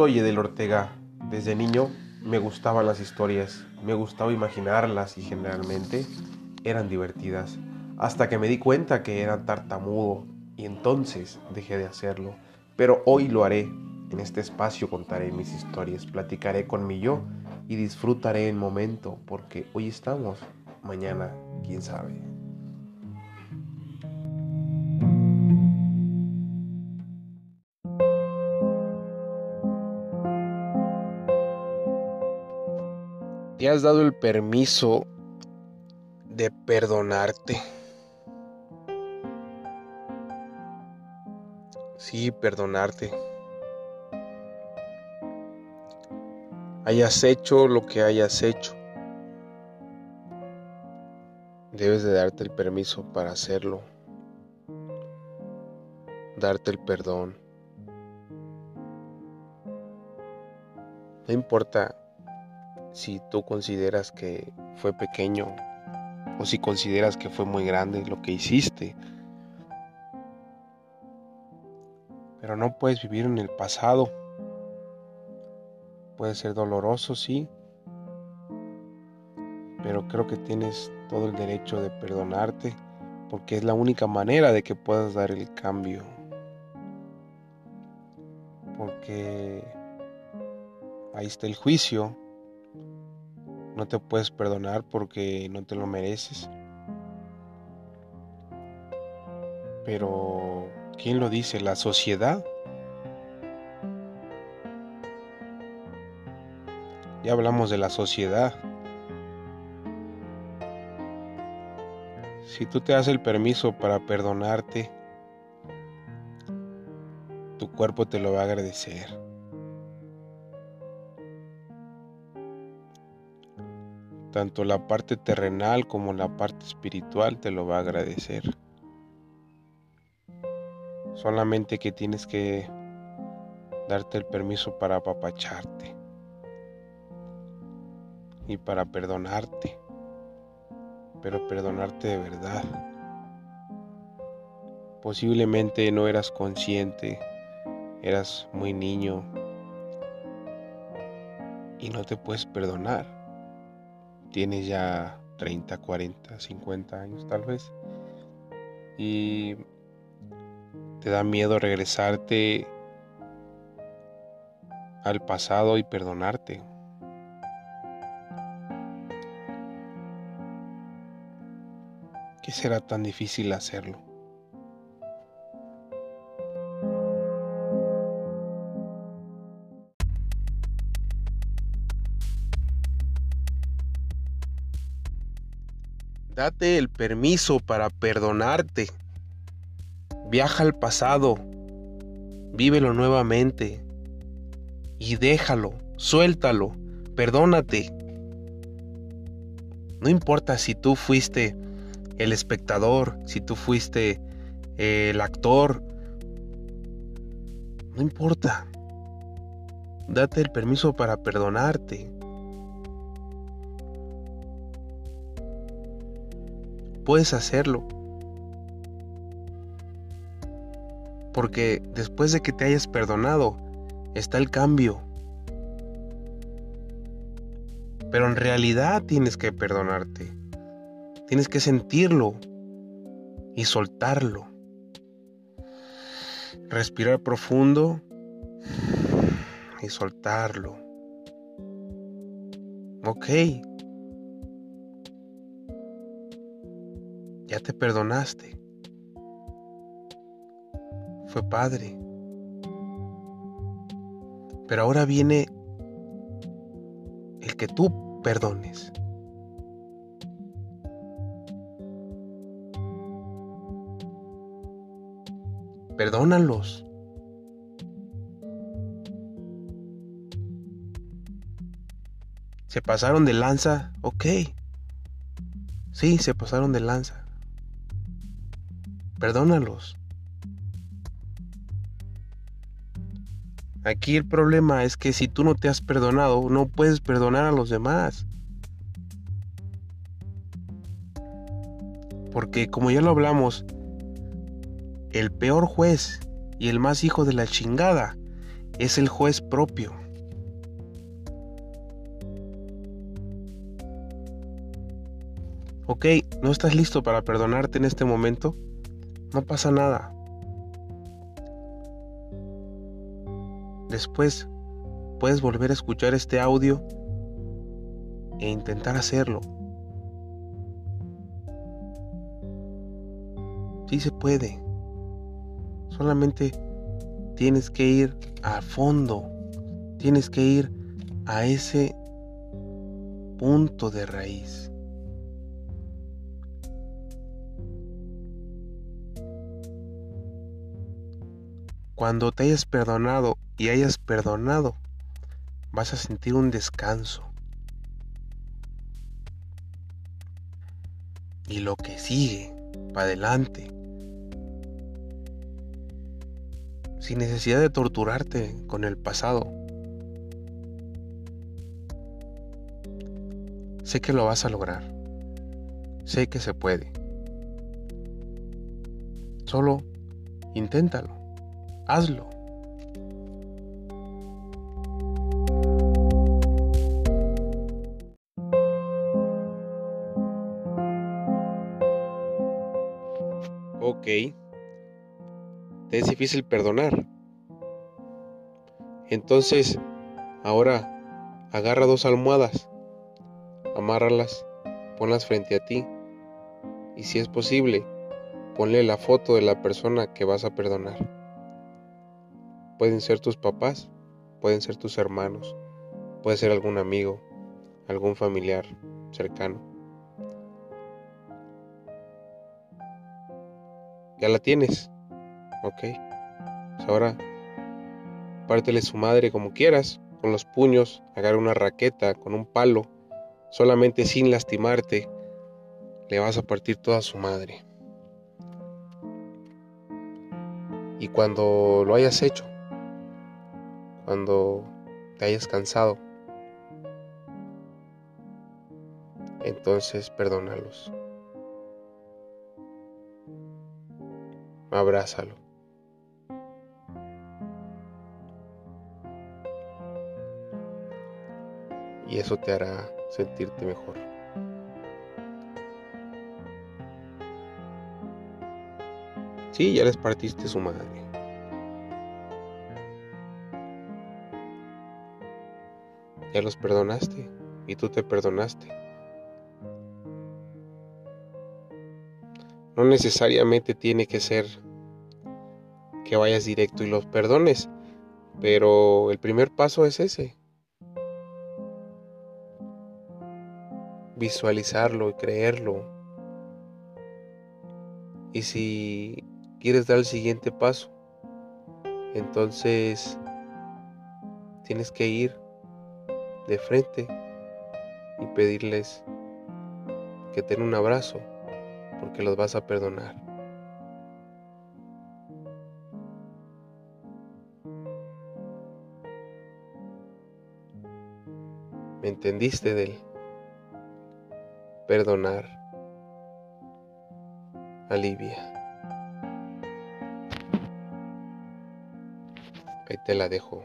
Soy Edel Ortega. Desde niño me gustaban las historias, me gustaba imaginarlas y generalmente eran divertidas. Hasta que me di cuenta que era tartamudo y entonces dejé de hacerlo. Pero hoy lo haré. En este espacio contaré mis historias, platicaré con mi yo y disfrutaré el momento porque hoy estamos, mañana quién sabe. ¿Te has dado el permiso de perdonarte? Sí, perdonarte. Hayas hecho lo que hayas hecho. Debes de darte el permiso para hacerlo. Darte el perdón. No importa si tú consideras que fue pequeño o si consideras que fue muy grande lo que hiciste. Pero no puedes vivir en el pasado. Puede ser doloroso, sí. Pero creo que tienes todo el derecho de perdonarte porque es la única manera de que puedas dar el cambio. Porque ahí está el juicio no te puedes perdonar porque no te lo mereces. Pero, ¿quién lo dice? ¿La sociedad? Ya hablamos de la sociedad. Si tú te das el permiso para perdonarte, tu cuerpo te lo va a agradecer. Tanto la parte terrenal como la parte espiritual te lo va a agradecer. Solamente que tienes que darte el permiso para apapacharte y para perdonarte, pero perdonarte de verdad. Posiblemente no eras consciente, eras muy niño y no te puedes perdonar tienes ya 30, 40, 50 años tal vez. Y te da miedo regresarte al pasado y perdonarte. ¿Qué será tan difícil hacerlo? Date el permiso para perdonarte. Viaja al pasado, vívelo nuevamente y déjalo, suéltalo, perdónate. No importa si tú fuiste el espectador, si tú fuiste el actor, no importa. Date el permiso para perdonarte. Puedes hacerlo. Porque después de que te hayas perdonado, está el cambio. Pero en realidad tienes que perdonarte. Tienes que sentirlo y soltarlo. Respirar profundo y soltarlo. Ok, ya te perdonaste. Fue padre. Pero ahora viene el que tú perdones. Perdónalos. Se pasaron de lanza, ok. Sí, se pasaron de lanza. Perdónalos. Aquí el problema es que si tú no te has perdonado, no puedes perdonar a los demás. Porque como ya lo hablamos, el peor juez y el más hijo de la chingada es el juez propio. Ok, no estás listo para perdonarte en este momento. No pasa nada. Después puedes volver a escuchar este audio e intentar hacerlo. Sí se puede. Solamente tienes que ir a fondo. Tienes que ir a ese punto de raíz. Cuando te hayas perdonado y hayas perdonado, vas a sentir un descanso. Y lo que sigue, para adelante. Sin necesidad de torturarte con el pasado. Sé que lo vas a lograr. Sé que se puede. Solo inténtalo. Hazlo. Ok. Te es difícil perdonar. Entonces, ahora agarra dos almohadas, amárralas, ponlas frente a ti y si es posible, ponle la foto de la persona que vas a perdonar. Pueden ser tus papás, pueden ser tus hermanos, puede ser algún amigo, algún familiar cercano. Ya la tienes. Ok. Pues ahora pártele su madre como quieras, con los puños, agarra una raqueta, con un palo, solamente sin lastimarte, le vas a partir toda su madre. Y cuando lo hayas hecho, cuando te hayas cansado. Entonces perdónalos. Abrázalo. Y eso te hará sentirte mejor. Sí, ya les partiste su madre. Ya los perdonaste y tú te perdonaste. No necesariamente tiene que ser que vayas directo y los perdones, pero el primer paso es ese. Visualizarlo y creerlo. Y si quieres dar el siguiente paso, entonces tienes que ir de frente y pedirles que den un abrazo porque los vas a perdonar. ¿Me entendiste del perdonar? Alivia. Ahí te la dejo.